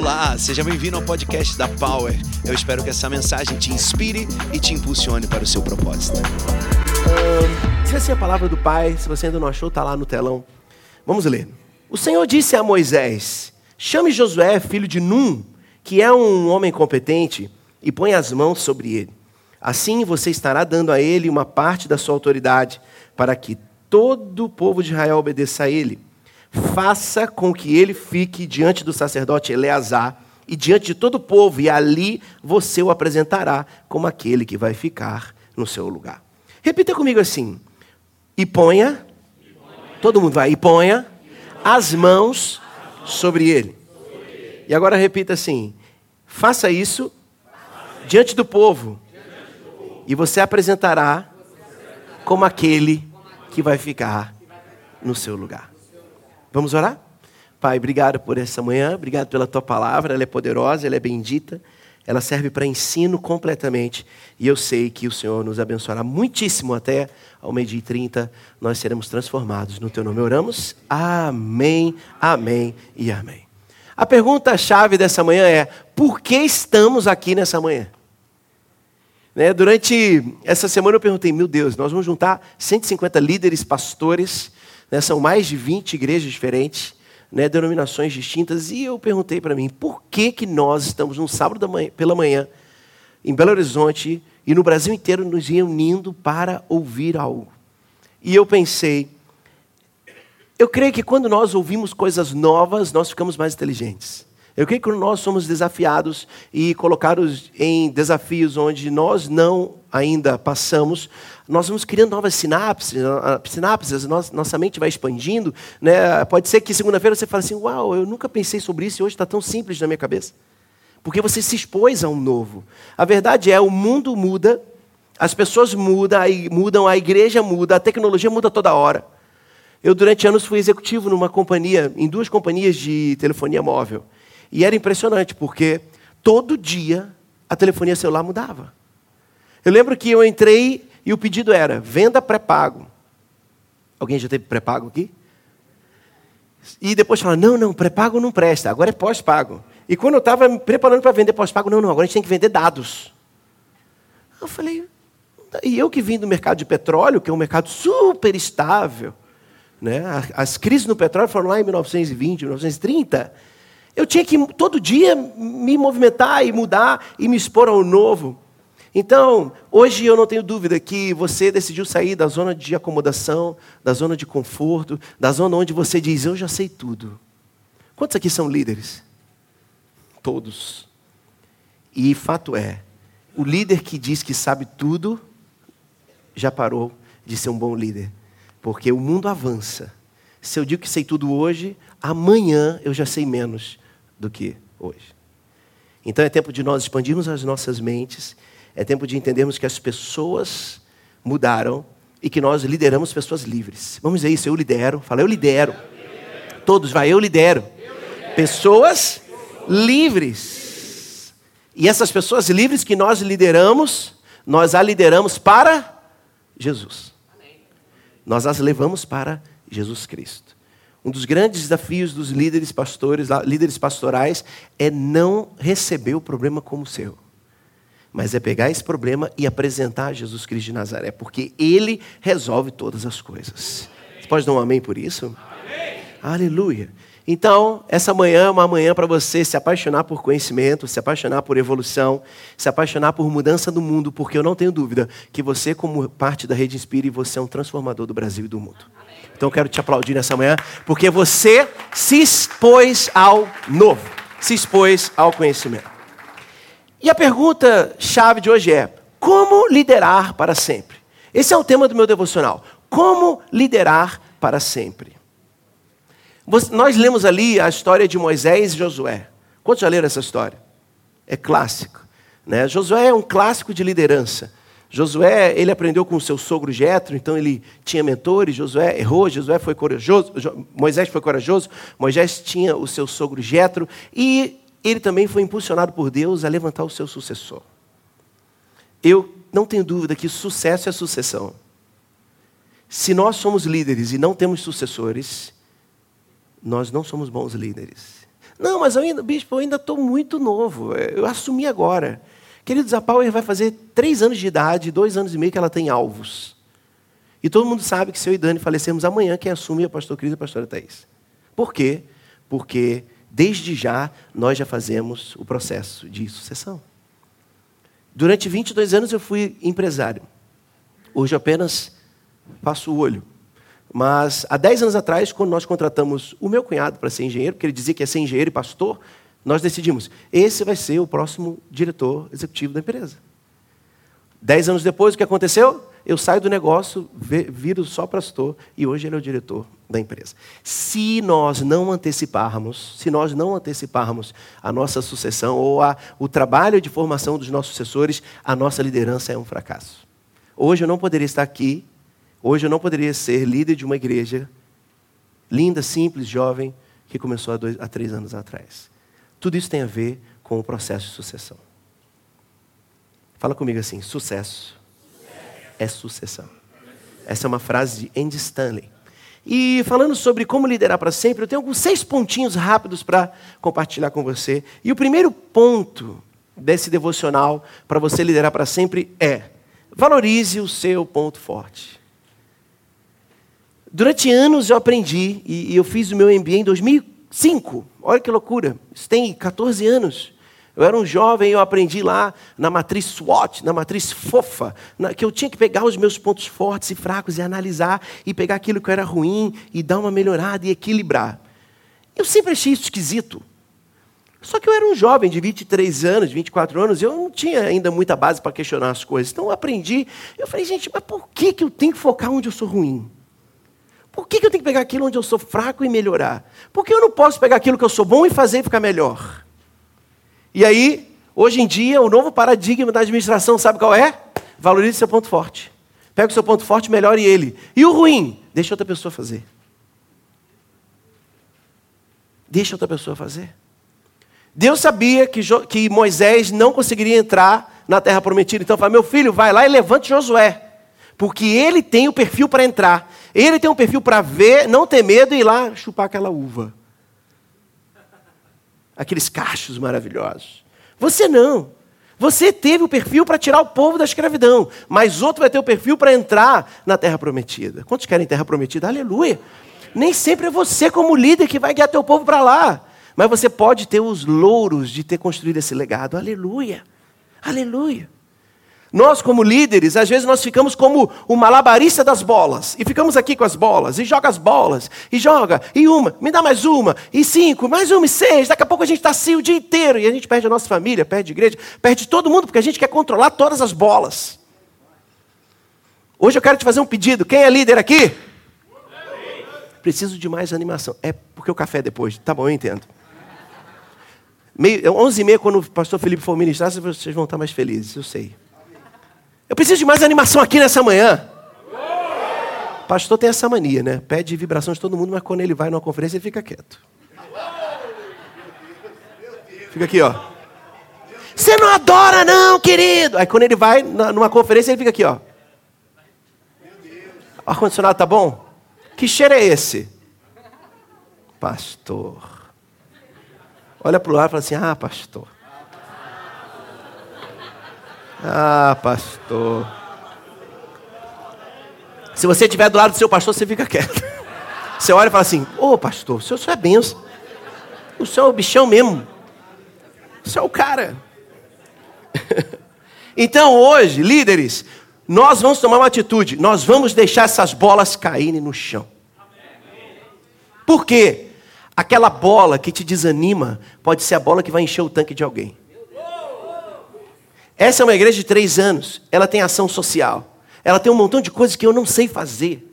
Olá, seja bem-vindo ao podcast da Power. Eu espero que essa mensagem te inspire e te impulsione para o seu propósito. Se assim é a palavra do Pai, se você ainda não achou, está lá no telão. Vamos ler. O Senhor disse a Moisés: Chame Josué, filho de Num, que é um homem competente, e põe as mãos sobre ele. Assim você estará dando a ele uma parte da sua autoridade, para que todo o povo de Israel obedeça a ele faça com que ele fique diante do sacerdote Eleazar e diante de todo o povo, e ali você o apresentará como aquele que vai ficar no seu lugar. Repita comigo assim: e ponha, todo mundo vai, e ponha as mãos sobre ele. E agora repita assim: faça isso diante do povo, e você apresentará como aquele que vai ficar no seu lugar. Vamos orar? Pai, obrigado por essa manhã, obrigado pela tua palavra, ela é poderosa, ela é bendita, ela serve para ensino completamente. E eu sei que o Senhor nos abençoará muitíssimo até ao meio-dia e trinta, nós seremos transformados. No teu nome oramos. Amém, amém e amém. A pergunta-chave dessa manhã é: por que estamos aqui nessa manhã? Né, durante essa semana eu perguntei, meu Deus, nós vamos juntar 150 líderes, pastores, né, são mais de 20 igrejas diferentes, né, denominações distintas, e eu perguntei para mim, por que, que nós estamos num sábado manhã, pela manhã, em Belo Horizonte, e no Brasil inteiro nos reunindo para ouvir algo? E eu pensei, eu creio que quando nós ouvimos coisas novas, nós ficamos mais inteligentes. Eu creio que nós somos desafiados e colocados em desafios onde nós não ainda passamos, nós vamos criando novas sinapses, sinapses nossa mente vai expandindo. Né? Pode ser que segunda-feira você fale assim: Uau, eu nunca pensei sobre isso e hoje está tão simples na minha cabeça. Porque você se expôs a um novo. A verdade é: o mundo muda, as pessoas mudam, mudam, a igreja muda, a tecnologia muda toda hora. Eu, durante anos, fui executivo numa companhia, em duas companhias de telefonia móvel. E era impressionante, porque todo dia a telefonia celular mudava. Eu lembro que eu entrei e o pedido era: venda pré-pago. Alguém já teve pré-pago aqui? E depois fala: não, não, pré-pago não presta, agora é pós-pago. E quando eu estava me preparando para vender pós-pago, não, não, agora a gente tem que vender dados. Eu falei, e eu que vim do mercado de petróleo, que é um mercado super estável, né? as crises no petróleo foram lá em 1920, 1930. Eu tinha que todo dia me movimentar e mudar e me expor ao novo. Então, hoje eu não tenho dúvida que você decidiu sair da zona de acomodação, da zona de conforto, da zona onde você diz, eu já sei tudo. Quantos aqui são líderes? Todos. E fato é, o líder que diz que sabe tudo, já parou de ser um bom líder. Porque o mundo avança. Se eu digo que sei tudo hoje, amanhã eu já sei menos do que hoje. Então é tempo de nós expandirmos as nossas mentes é tempo de entendermos que as pessoas mudaram e que nós lideramos pessoas livres. Vamos dizer isso, eu lidero. Fala, eu lidero. Todos, vai, eu lidero. Pessoas livres. E essas pessoas livres que nós lideramos, nós a lideramos para Jesus. Nós as levamos para Jesus Cristo. Um dos grandes desafios dos líderes pastores, líderes pastorais, é não receber o problema como seu mas é pegar esse problema e apresentar a Jesus Cristo de Nazaré, porque Ele resolve todas as coisas. Você pode dar um amém por isso? Amém. Aleluia. Então, essa manhã é uma manhã para você se apaixonar por conhecimento, se apaixonar por evolução, se apaixonar por mudança do mundo, porque eu não tenho dúvida que você, como parte da Rede Inspire, você é um transformador do Brasil e do mundo. Então, eu quero te aplaudir nessa manhã, porque você se expôs ao novo, se expôs ao conhecimento. E a pergunta chave de hoje é: como liderar para sempre? Esse é o tema do meu devocional. Como liderar para sempre? Nós lemos ali a história de Moisés e Josué. Quantos já leram essa história? É clássico. Né? Josué é um clássico de liderança. Josué, ele aprendeu com o seu sogro Jetro, então ele tinha mentores. Josué errou, Josué foi corajoso, Moisés foi corajoso, Moisés tinha o seu sogro Jetro e ele também foi impulsionado por Deus a levantar o seu sucessor. Eu não tenho dúvida que sucesso é sucessão. Se nós somos líderes e não temos sucessores, nós não somos bons líderes. Não, mas eu ainda, bispo, eu ainda estou muito novo. Eu assumi agora. Queridos, a Power vai fazer três anos de idade, dois anos e meio que ela tem alvos. E todo mundo sabe que se eu e Dani falecemos amanhã, quem assume é o pastor Cris e a pastora Thaís. Por quê? Porque desde já nós já fazemos o processo de sucessão. Durante 22 anos eu fui empresário. Hoje apenas passo o olho. Mas há 10 anos atrás, quando nós contratamos o meu cunhado para ser engenheiro, porque ele dizia que ia ser engenheiro e pastor, nós decidimos, esse vai ser o próximo diretor executivo da empresa. Dez anos depois, o que aconteceu? Eu saio do negócio, viro só pastor e hoje ele é o diretor da empresa. Se nós não anteciparmos, se nós não anteciparmos a nossa sucessão ou a, o trabalho de formação dos nossos sucessores, a nossa liderança é um fracasso. Hoje eu não poderia estar aqui, hoje eu não poderia ser líder de uma igreja linda, simples, jovem, que começou há, dois, há três anos atrás. Tudo isso tem a ver com o processo de sucessão. Fala comigo assim: sucesso é sucessão. Essa é uma frase de Andy Stanley. E falando sobre como liderar para sempre, eu tenho alguns seis pontinhos rápidos para compartilhar com você. E o primeiro ponto desse devocional para você liderar para sempre é: valorize o seu ponto forte. Durante anos eu aprendi, e eu fiz o meu MBA em 2005. Olha que loucura, isso tem 14 anos. Eu era um jovem e eu aprendi lá na matriz SWOT, na matriz fofa, na, que eu tinha que pegar os meus pontos fortes e fracos e analisar e pegar aquilo que era ruim e dar uma melhorada e equilibrar. Eu sempre achei isso esquisito. Só que eu era um jovem de 23 anos, 24 anos, eu não tinha ainda muita base para questionar as coisas. Então eu aprendi. Eu falei, gente, mas por que, que eu tenho que focar onde eu sou ruim? Por que, que eu tenho que pegar aquilo onde eu sou fraco e melhorar? Por que eu não posso pegar aquilo que eu sou bom e fazer ficar melhor? E aí, hoje em dia, o novo paradigma da administração, sabe qual é? Valorize seu ponto forte. Pega o seu ponto forte, melhore ele. E o ruim? Deixa outra pessoa fazer. Deixa outra pessoa fazer. Deus sabia que, que Moisés não conseguiria entrar na terra prometida. Então, fala: meu filho, vai lá e levante Josué. Porque ele tem o perfil para entrar. Ele tem um perfil para ver, não ter medo e ir lá chupar aquela uva aqueles cachos maravilhosos. Você não. Você teve o perfil para tirar o povo da escravidão, mas outro vai ter o perfil para entrar na terra prometida. Quantos querem terra prometida? Aleluia. Nem sempre é você, como líder, que vai guiar teu povo para lá. Mas você pode ter os louros de ter construído esse legado. Aleluia. Aleluia. Nós, como líderes, às vezes nós ficamos como o malabarista das bolas. E ficamos aqui com as bolas, e joga as bolas, e joga, e uma, me dá mais uma, e cinco, mais uma, e seis. Daqui a pouco a gente está assim o dia inteiro. E a gente perde a nossa família, perde a igreja, perde todo mundo, porque a gente quer controlar todas as bolas. Hoje eu quero te fazer um pedido. Quem é líder aqui? Preciso de mais animação. É porque o café é depois. Tá bom, eu entendo. Meio, 11 e meia, quando o pastor Felipe for ministrar, vocês vão estar mais felizes, eu sei. Eu preciso de mais animação aqui nessa manhã. Pastor tem essa mania, né? Pede vibração de todo mundo, mas quando ele vai numa conferência, ele fica quieto. Fica aqui, ó. Você não adora, não, querido. Aí quando ele vai numa conferência, ele fica aqui, ó. O ar-condicionado tá bom? Que cheiro é esse? Pastor. Olha para o lado e fala assim: Ah, pastor. Ah, pastor. Se você estiver do lado do seu pastor, você fica quieto. Você olha e fala assim: Ô oh, pastor, o senhor, é benção. O senhor é o bichão mesmo. O senhor é o cara. então hoje, líderes, nós vamos tomar uma atitude. Nós vamos deixar essas bolas caírem no chão. Por quê? Aquela bola que te desanima pode ser a bola que vai encher o tanque de alguém. Essa é uma igreja de três anos. Ela tem ação social. Ela tem um montão de coisas que eu não sei fazer.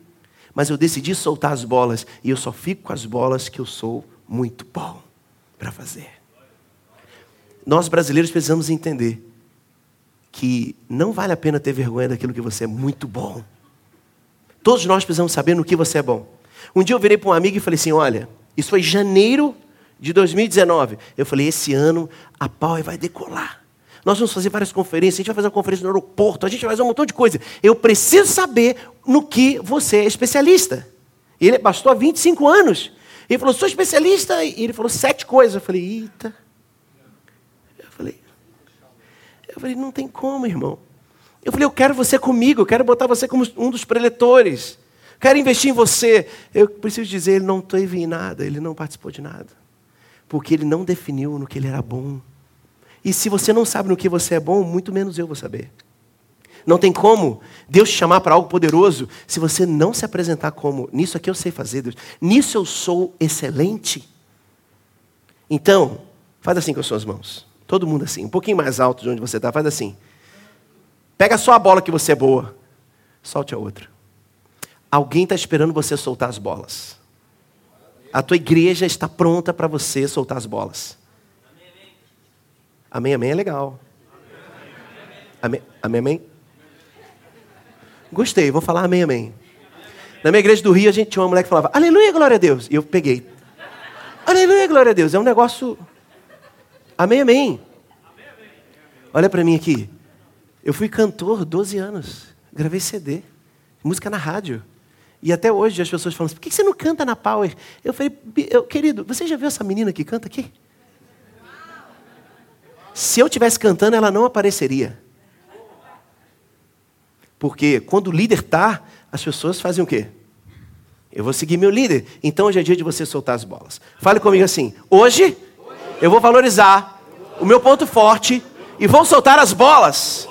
Mas eu decidi soltar as bolas. E eu só fico com as bolas que eu sou muito bom para fazer. Nós brasileiros precisamos entender que não vale a pena ter vergonha daquilo que você é muito bom. Todos nós precisamos saber no que você é bom. Um dia eu virei para um amigo e falei assim: olha, isso foi janeiro de 2019. Eu falei: esse ano a Power vai decolar. Nós vamos fazer várias conferências, a gente vai fazer uma conferência no aeroporto, a gente vai fazer um montão de coisa. Eu preciso saber no que você é especialista. Ele é pastor há 25 anos. Ele falou, sou especialista. E ele falou sete coisas. Eu falei, eita. Eu falei, eu falei, não tem como, irmão. Eu falei, eu quero você comigo, eu quero botar você como um dos preletores. Quero investir em você. Eu preciso dizer, ele não teve em nada, ele não participou de nada. Porque ele não definiu no que ele era bom. E se você não sabe no que você é bom, muito menos eu vou saber. Não tem como Deus te chamar para algo poderoso se você não se apresentar como, nisso aqui eu sei fazer, Deus. Nisso eu sou excelente. Então, faz assim com as suas mãos. Todo mundo assim, um pouquinho mais alto de onde você está, faz assim. Pega só a bola que você é boa, solte a outra. Alguém está esperando você soltar as bolas. A tua igreja está pronta para você soltar as bolas. Amém, amém é legal. Amém, amém, amém. Gostei, vou falar amém, amém. Na minha igreja do Rio, a gente tinha uma mulher que falava, aleluia, glória a Deus. E eu peguei. Aleluia, glória a Deus. É um negócio. Amém, amém. Olha para mim aqui. Eu fui cantor 12 anos. Gravei CD. Música na rádio. E até hoje as pessoas falam assim, por que você não canta na Power? Eu falei, eu, querido, você já viu essa menina que canta aqui? Se eu tivesse cantando, ela não apareceria. Porque quando o líder está, as pessoas fazem o quê? Eu vou seguir meu líder. Então hoje é dia de você soltar as bolas. Fale comigo assim: hoje eu vou valorizar o meu ponto forte e vou soltar as bolas.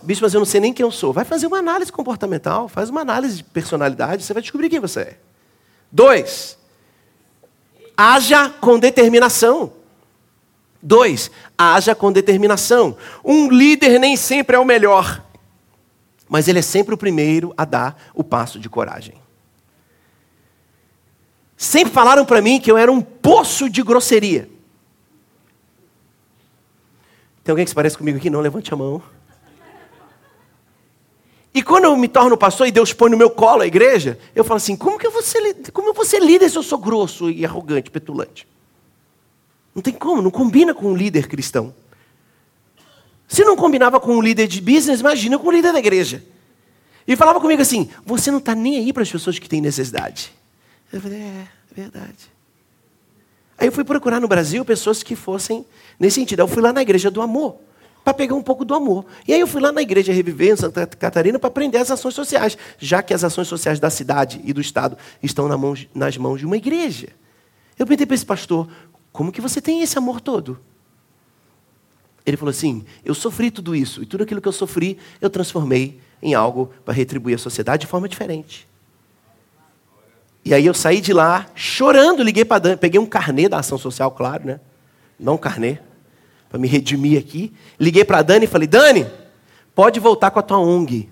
Bicho, mas eu não sei nem quem eu sou. Vai fazer uma análise comportamental, faz uma análise de personalidade, você vai descobrir quem você é. Dois, haja com determinação. Dois, haja com determinação. Um líder nem sempre é o melhor mas ele é sempre o primeiro a dar o passo de coragem. Sempre falaram para mim que eu era um poço de grosseria. Tem alguém que se parece comigo aqui? Não, levante a mão. E quando eu me torno pastor e Deus põe no meu colo a igreja, eu falo assim: como que eu vou ser, como eu vou ser líder se eu sou grosso e arrogante, petulante? Não tem como, não combina com um líder cristão. Se não combinava com um líder de business, imagina com um líder da igreja. E falava comigo assim: você não está nem aí para as pessoas que têm necessidade. Eu falei: é, é verdade. Aí eu fui procurar no Brasil pessoas que fossem nesse sentido. Aí eu fui lá na igreja do amor, para pegar um pouco do amor. E aí eu fui lá na igreja Reviver, em Santa Catarina, para aprender as ações sociais, já que as ações sociais da cidade e do Estado estão nas mãos de uma igreja. Eu perguntei para esse pastor: como que você tem esse amor todo? Ele falou assim: Eu sofri tudo isso, e tudo aquilo que eu sofri, eu transformei em algo para retribuir a sociedade de forma diferente. E aí eu saí de lá chorando, liguei para Dani, peguei um carnê da ação social, claro, né? Não um carnê, para me redimir aqui. Liguei para Dani e falei: Dani, pode voltar com a tua ONG.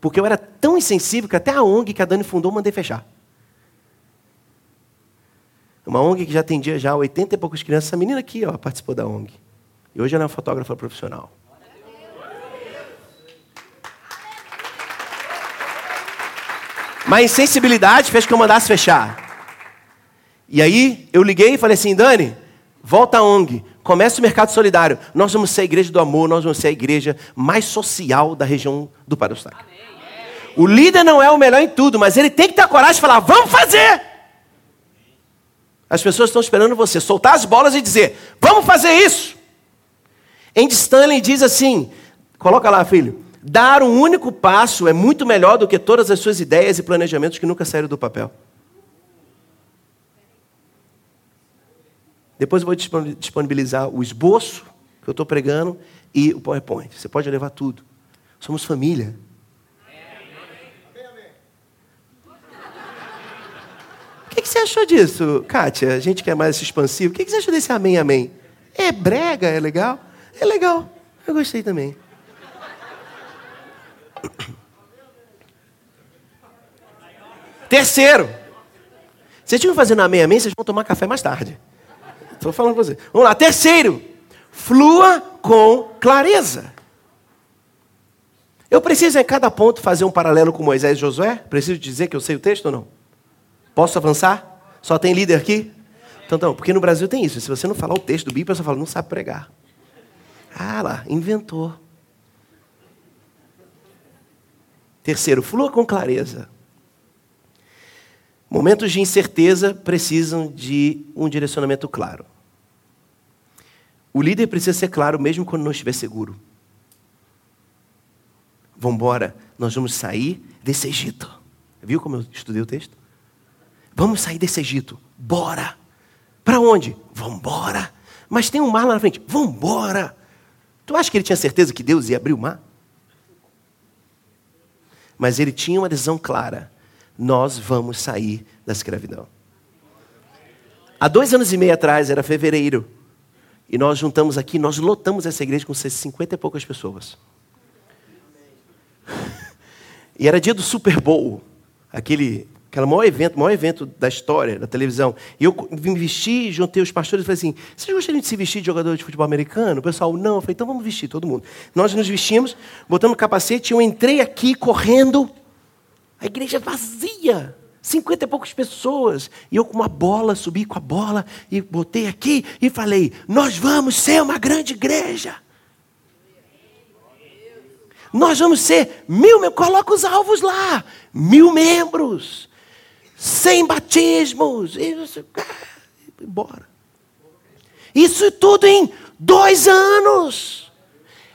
Porque eu era tão insensível que até a ONG que a Dani fundou, mandei fechar. Uma ONG que já atendia já 80 e poucas crianças. Essa menina aqui ó, participou da ONG. E hoje ela é uma fotógrafa profissional. Mas a insensibilidade fez que eu mandasse fechar. E aí eu liguei e falei assim, Dani, volta à ONG, comece o mercado solidário. Nós vamos ser a igreja do amor, nós vamos ser a igreja mais social da região do Parustá. O líder não é o melhor em tudo, mas ele tem que ter a coragem de falar, vamos fazer! As pessoas estão esperando você soltar as bolas e dizer, vamos fazer isso! Andy Stanley diz assim: coloca lá, filho. Dar um único passo é muito melhor do que todas as suas ideias e planejamentos que nunca saíram do papel. Depois eu vou disponibilizar o esboço que eu estou pregando e o PowerPoint. Você pode levar tudo. Somos família. Que, você achou disso, Kátia? A gente quer mais esse expansivo. O que você achou desse amém, amém? É brega, é legal? É legal. Eu gostei também. Terceiro. Vocês tinham fazendo amém, amém, vocês vão tomar café mais tarde. Estou falando para vocês. Vamos lá. Terceiro. Flua com clareza. Eu preciso em cada ponto fazer um paralelo com Moisés e Josué? Preciso dizer que eu sei o texto ou não? Posso avançar? Só tem líder aqui? Então, então, porque no Brasil tem isso. Se você não falar o texto do Bíblia, você fala, não sabe pregar. Ah lá, inventou. Terceiro, flua com clareza. Momentos de incerteza precisam de um direcionamento claro. O líder precisa ser claro mesmo quando não estiver seguro. Vamos embora, nós vamos sair desse Egito. Viu como eu estudei o texto? Vamos sair desse Egito. Bora! Para onde? Vamos embora. Mas tem um mar lá na frente. Vamos embora. Tu acha que ele tinha certeza que Deus ia abrir o mar? Mas ele tinha uma decisão clara nós vamos sair da escravidão. Há dois anos e meio atrás, era fevereiro, e nós juntamos aqui, nós lotamos essa igreja com 50 e poucas pessoas. E era dia do Super Bowl, aquele, aquele maior evento, maior evento da história da televisão. E eu me vesti, juntei os pastores e falei assim: vocês gostariam de se vestir de jogador de futebol americano? O pessoal, não. Eu falei, então vamos vestir todo mundo. Nós nos vestimos, botamos o capacete, eu entrei aqui correndo a igreja vazia. Cinquenta e poucas pessoas. E eu com uma bola, subi com a bola e botei aqui e falei: Nós vamos ser uma grande igreja. Nós vamos ser mil, coloca os alvos lá, mil membros, cem batismos, e embora. Isso tudo em dois anos.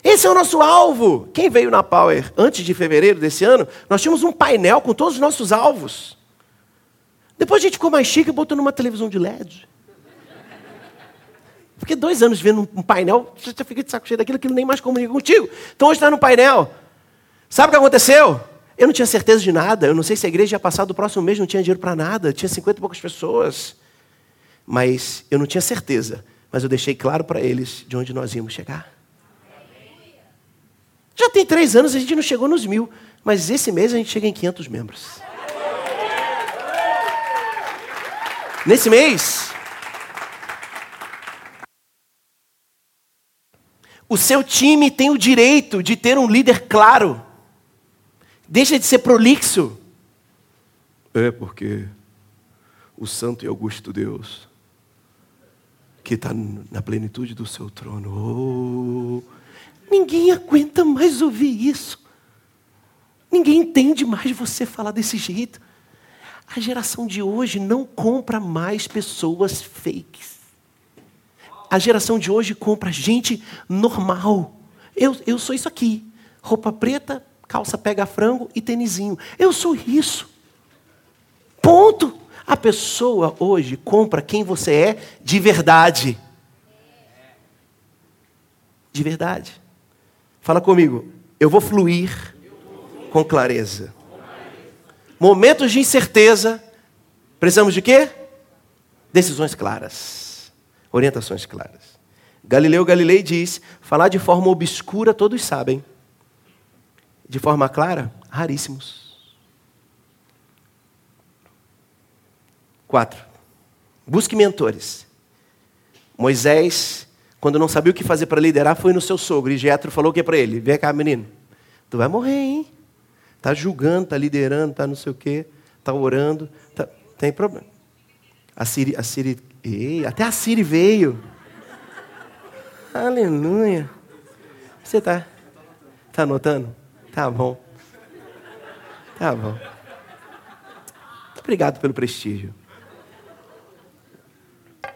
Esse é o nosso alvo. Quem veio na Power antes de fevereiro desse ano, nós tínhamos um painel com todos os nossos alvos. Depois a gente ficou mais chique e botou numa televisão de LED. Porque dois anos vendo um painel, você já fica de saco cheio daquilo que nem mais comunica contigo. Então hoje está no painel. Sabe o que aconteceu? Eu não tinha certeza de nada. Eu não sei se a igreja ia passar do próximo mês, não tinha dinheiro para nada. Tinha 50 e poucas pessoas. Mas eu não tinha certeza. Mas eu deixei claro para eles de onde nós íamos chegar. Já tem três anos, a gente não chegou nos mil. Mas esse mês a gente chega em 500 membros. Nesse mês, o seu time tem o direito de ter um líder claro. Deixa de ser prolixo. É porque o Santo e Augusto Deus, que está na plenitude do seu trono, oh, Ninguém aguenta mais ouvir isso. Ninguém entende mais você falar desse jeito. A geração de hoje não compra mais pessoas fakes. A geração de hoje compra gente normal. Eu, eu sou isso aqui. Roupa preta, calça pega frango e tênisinho. Eu sou isso. Ponto. A pessoa hoje compra quem você é de verdade. De verdade. Fala comigo. Eu vou fluir com clareza. Momentos de incerteza, precisamos de quê? Decisões claras. Orientações claras. Galileu Galilei diz: falar de forma obscura todos sabem. De forma clara, raríssimos. Quatro. Busque mentores. Moisés quando não sabia o que fazer para liderar, foi no seu sogro. E Jetro falou o que para ele? Vem cá, menino. Tu vai morrer, hein? Tá julgando, tá liderando, tá não sei o quê, tá orando, tá... tem problema. A Siri, a Siri, ei, até a Siri veio. Aleluia. Você tá, tá anotando? Tá bom. Tá bom. Obrigado pelo prestígio.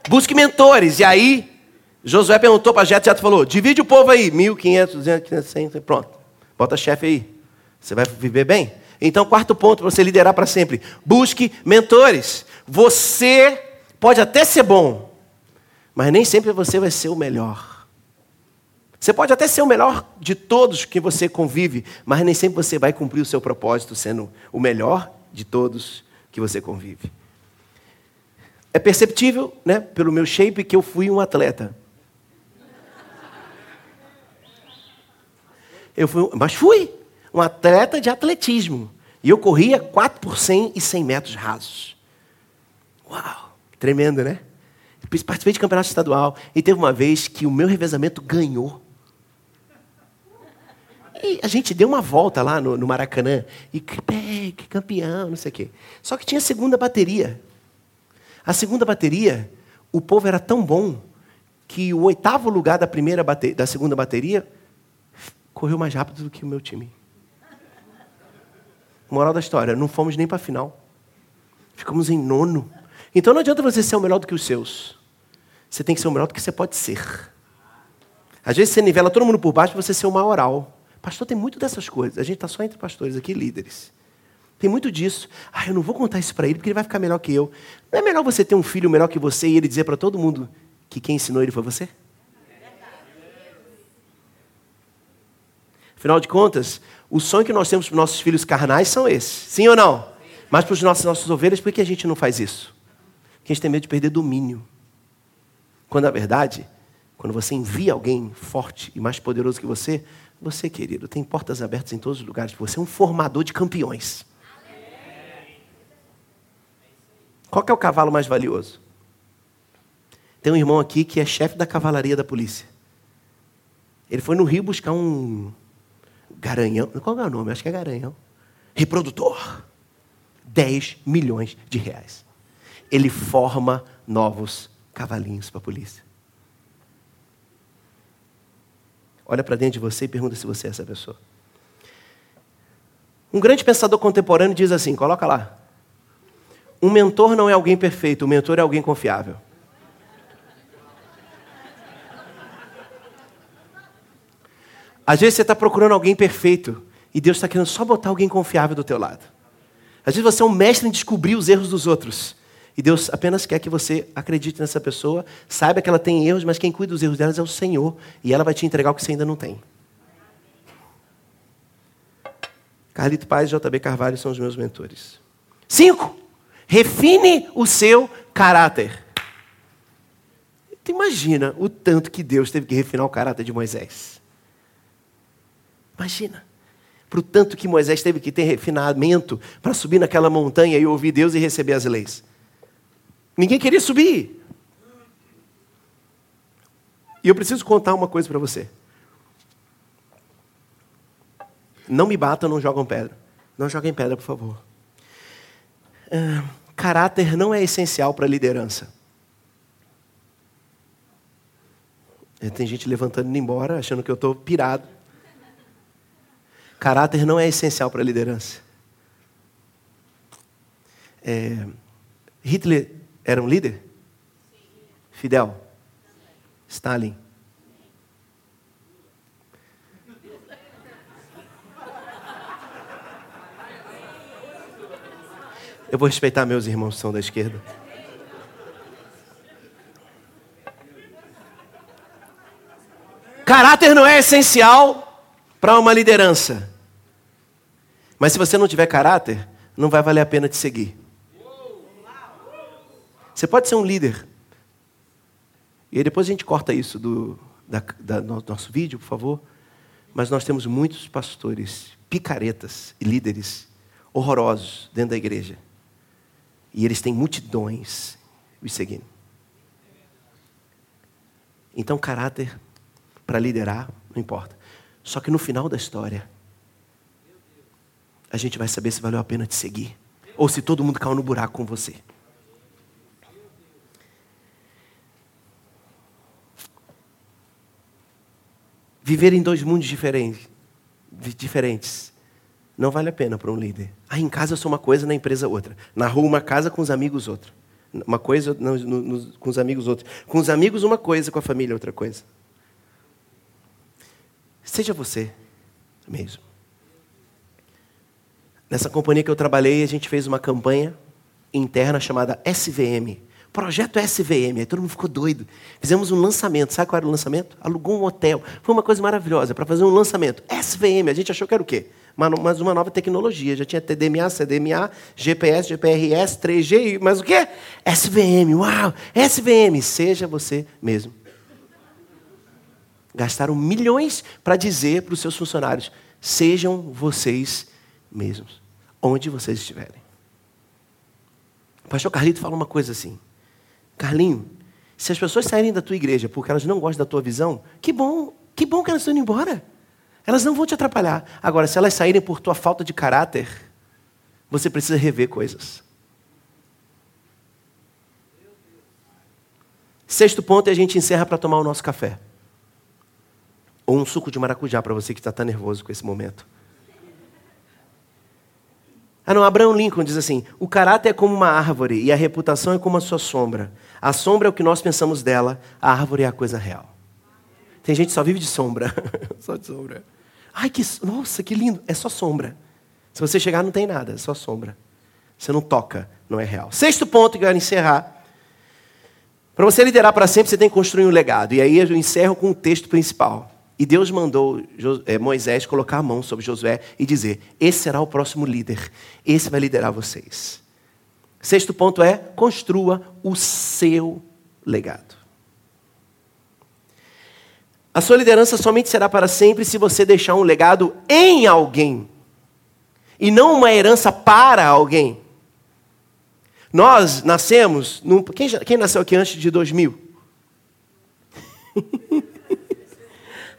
Busque mentores. E aí, Josué perguntou para Jetro, Jetro falou, divide o povo aí, 1.500, 200, 500, 100, pronto. Bota chefe aí. Você vai viver bem? Então, quarto ponto para você liderar para sempre. Busque mentores. Você pode até ser bom, mas nem sempre você vai ser o melhor. Você pode até ser o melhor de todos que você convive, mas nem sempre você vai cumprir o seu propósito sendo o melhor de todos que você convive. É perceptível, né, pelo meu shape, que eu fui um atleta. Eu fui, mas fui um atleta de atletismo. E eu corria 4 por 100 e 100 metros rasos. Uau, tremendo, né? Participei de campeonato estadual e teve uma vez que o meu revezamento ganhou. E a gente deu uma volta lá no, no Maracanã e que campeão, não sei o quê. Só que tinha a segunda bateria. A segunda bateria, o povo era tão bom que o oitavo lugar da primeira da segunda bateria correu mais rápido do que o meu time. Moral da história, não fomos nem para a final. Ficamos em nono. Então não adianta você ser o melhor do que os seus. Você tem que ser o melhor do que você pode ser. Às vezes você nivela todo mundo por baixo para você ser o maioral. Pastor tem muito dessas coisas. A gente está só entre pastores aqui, líderes. Tem muito disso. Ah, eu não vou contar isso para ele porque ele vai ficar melhor que eu. Não é melhor você ter um filho melhor que você e ele dizer para todo mundo que quem ensinou ele foi você? Afinal de contas, o sonho que nós temos para os nossos filhos carnais são esses. Sim ou não? Mas para os nossos, nossas ovelhas, por que a gente não faz isso? Porque a gente tem medo de perder domínio. Quando, na verdade, quando você envia alguém forte e mais poderoso que você, você, querido, tem portas abertas em todos os lugares. Você é um formador de campeões. Qual é o cavalo mais valioso? Tem um irmão aqui que é chefe da cavalaria da polícia. Ele foi no Rio buscar um garanhão. Qual é o nome? Acho que é garanhão. Reprodutor. 10 milhões de reais. Ele forma novos cavalinhos para a polícia. Olha para dentro de você e pergunta se você é essa pessoa. Um grande pensador contemporâneo diz assim: coloca lá. Um mentor não é alguém perfeito, o mentor é alguém confiável. Às vezes você está procurando alguém perfeito e Deus está querendo só botar alguém confiável do teu lado. Às vezes você é um mestre em descobrir os erros dos outros. E Deus apenas quer que você acredite nessa pessoa, saiba que ela tem erros, mas quem cuida dos erros delas é o Senhor. E ela vai te entregar o que você ainda não tem. Carlito Paz e JB Carvalho são os meus mentores. Cinco. Refine o seu caráter. Tu imagina o tanto que Deus teve que refinar o caráter de Moisés. Imagina. Para o tanto que Moisés teve que ter refinamento para subir naquela montanha e ouvir Deus e receber as leis. Ninguém queria subir. E eu preciso contar uma coisa para você. Não me batam, não jogam pedra. Não joguem pedra, por favor. Uh, caráter não é essencial para a liderança. Tem gente levantando e indo embora, achando que eu estou pirado. Caráter não é essencial para a liderança. É, Hitler era um líder? Fidel? Stalin? Eu vou respeitar meus irmãos que são da esquerda. Caráter não é essencial para uma liderança. Mas se você não tiver caráter, não vai valer a pena te seguir. Você pode ser um líder. E aí depois a gente corta isso do da, da, no nosso vídeo, por favor. Mas nós temos muitos pastores, picaretas e líderes horrorosos dentro da igreja. E eles têm multidões os seguindo. Então, caráter para liderar, não importa. Só que no final da história, a gente vai saber se valeu a pena te seguir. Ou se todo mundo caiu no buraco com você. Viver em dois mundos diferentes, diferentes não vale a pena para um líder. Ah, em casa eu sou uma coisa, na empresa outra. Na rua, uma casa, com os amigos, outra. Uma coisa no, no, com os amigos, outra. Com os amigos, uma coisa, com a família, outra coisa. Seja você mesmo. Nessa companhia que eu trabalhei, a gente fez uma campanha interna chamada SVM Projeto SVM, aí todo mundo ficou doido. Fizemos um lançamento, sabe qual era o lançamento? Alugou um hotel. Foi uma coisa maravilhosa para fazer um lançamento. SVM, a gente achou que era o quê? Mas uma nova tecnologia. Já tinha TDMA, CDMA, GPS, GPRS, 3G, mas o quê? SVM, uau! SVM, seja você mesmo. Gastaram milhões para dizer para os seus funcionários: sejam vocês mesmos, onde vocês estiverem. O pastor Carlito fala uma coisa assim. Carlinho, se as pessoas saírem da tua igreja porque elas não gostam da tua visão, que bom, que bom que elas estão indo embora. Elas não vão te atrapalhar. Agora, se elas saírem por tua falta de caráter, você precisa rever coisas. Sexto ponto, e a gente encerra para tomar o nosso café. Ou um suco de maracujá para você que está tão nervoso com esse momento. Ah, não, Abraão Lincoln diz assim: o caráter é como uma árvore e a reputação é como a sua sombra. A sombra é o que nós pensamos dela, a árvore é a coisa real. Tem gente que só vive de sombra. só de sombra. Ai, que. Nossa, que lindo. É só sombra. Se você chegar, não tem nada, é só sombra. Você não toca, não é real. Sexto ponto que eu quero encerrar. Para você liderar para sempre, você tem que construir um legado. E aí eu encerro com o texto principal. E Deus mandou eh, Moisés colocar a mão sobre Josué e dizer: Esse será o próximo líder. Esse vai liderar vocês. Sexto ponto é: construa o seu legado. A sua liderança somente será para sempre se você deixar um legado em alguém e não uma herança para alguém. Nós nascemos. Num, quem, quem nasceu aqui antes de 2000?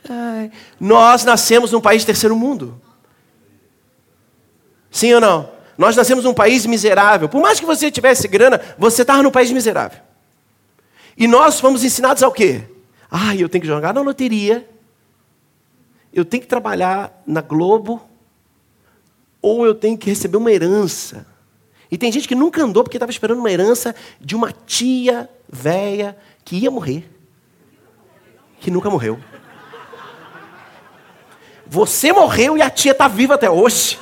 Ai, nós nascemos num país terceiro mundo. Sim ou não? Nós nascemos num país miserável. Por mais que você tivesse grana, você estava num país miserável. E nós fomos ensinados ao quê? Ah, eu tenho que jogar na loteria. Eu tenho que trabalhar na Globo. Ou eu tenho que receber uma herança. E tem gente que nunca andou porque estava esperando uma herança de uma tia velha que ia morrer. Que nunca morreu. Você morreu e a tia está viva até hoje.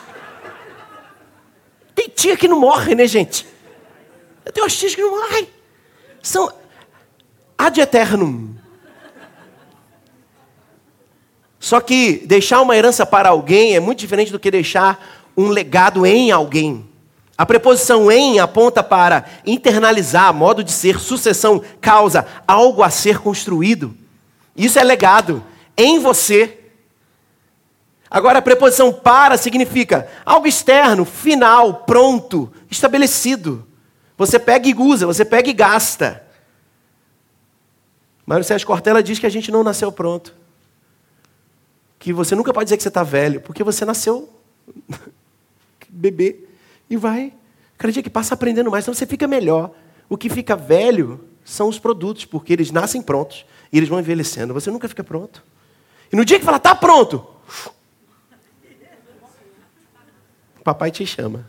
Tem tia que não morre, né, gente? Eu tenho as tias que não morrem. São ad eternum. Só que deixar uma herança para alguém é muito diferente do que deixar um legado em alguém. A preposição em aponta para internalizar, modo de ser, sucessão, causa, algo a ser construído. Isso é legado em você Agora, a preposição para significa algo externo, final, pronto, estabelecido. Você pega e usa, você pega e gasta. Mário Sérgio Cortella diz que a gente não nasceu pronto. Que você nunca pode dizer que você está velho, porque você nasceu bebê e vai. Cada dia que passa aprendendo mais, então você fica melhor. O que fica velho são os produtos, porque eles nascem prontos e eles vão envelhecendo. Você nunca fica pronto. E no dia que fala, está pronto, Papai te chama.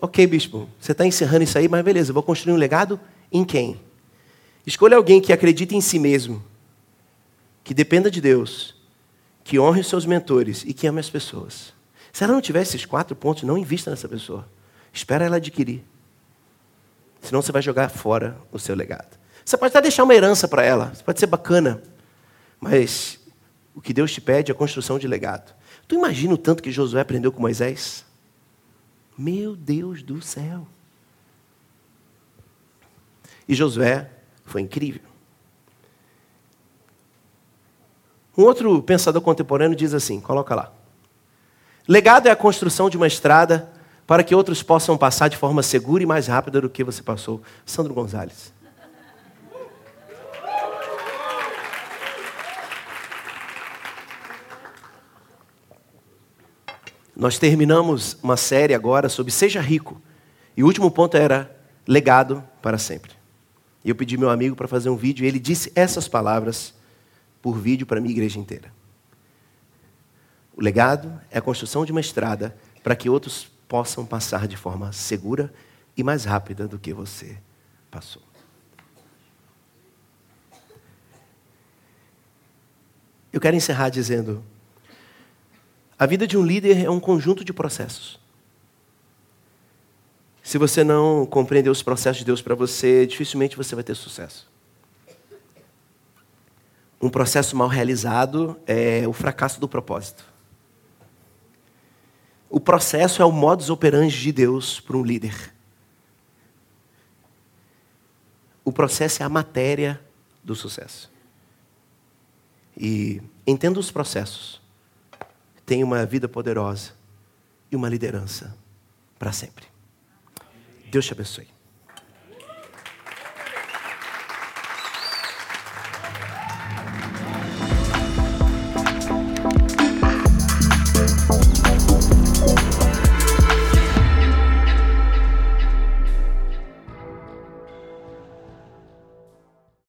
Ok, bispo, você está encerrando isso aí, mas beleza, vou construir um legado em quem? Escolha alguém que acredite em si mesmo, que dependa de Deus, que honre os seus mentores e que ame as pessoas. Se ela não tiver esses quatro pontos, não invista nessa pessoa. Espera ela adquirir. Senão você vai jogar fora o seu legado. Você pode até deixar uma herança para ela, pode ser bacana, mas o que Deus te pede é a construção de legado. Tu imagina o tanto que Josué aprendeu com Moisés? Meu Deus do céu! E Josué foi incrível. Um outro pensador contemporâneo diz assim: coloca lá. Legado é a construção de uma estrada para que outros possam passar de forma segura e mais rápida do que você passou. Sandro Gonzalez. Nós terminamos uma série agora sobre Seja Rico. E o último ponto era legado para sempre. E eu pedi meu amigo para fazer um vídeo e ele disse essas palavras por vídeo para a minha igreja inteira. O legado é a construção de uma estrada para que outros possam passar de forma segura e mais rápida do que você passou. Eu quero encerrar dizendo a vida de um líder é um conjunto de processos. Se você não compreender os processos de Deus para você, dificilmente você vai ter sucesso. Um processo mal realizado é o fracasso do propósito. O processo é o modus operandi de Deus para um líder. O processo é a matéria do sucesso. E entenda os processos tem uma vida poderosa e uma liderança para sempre. Deus te abençoe.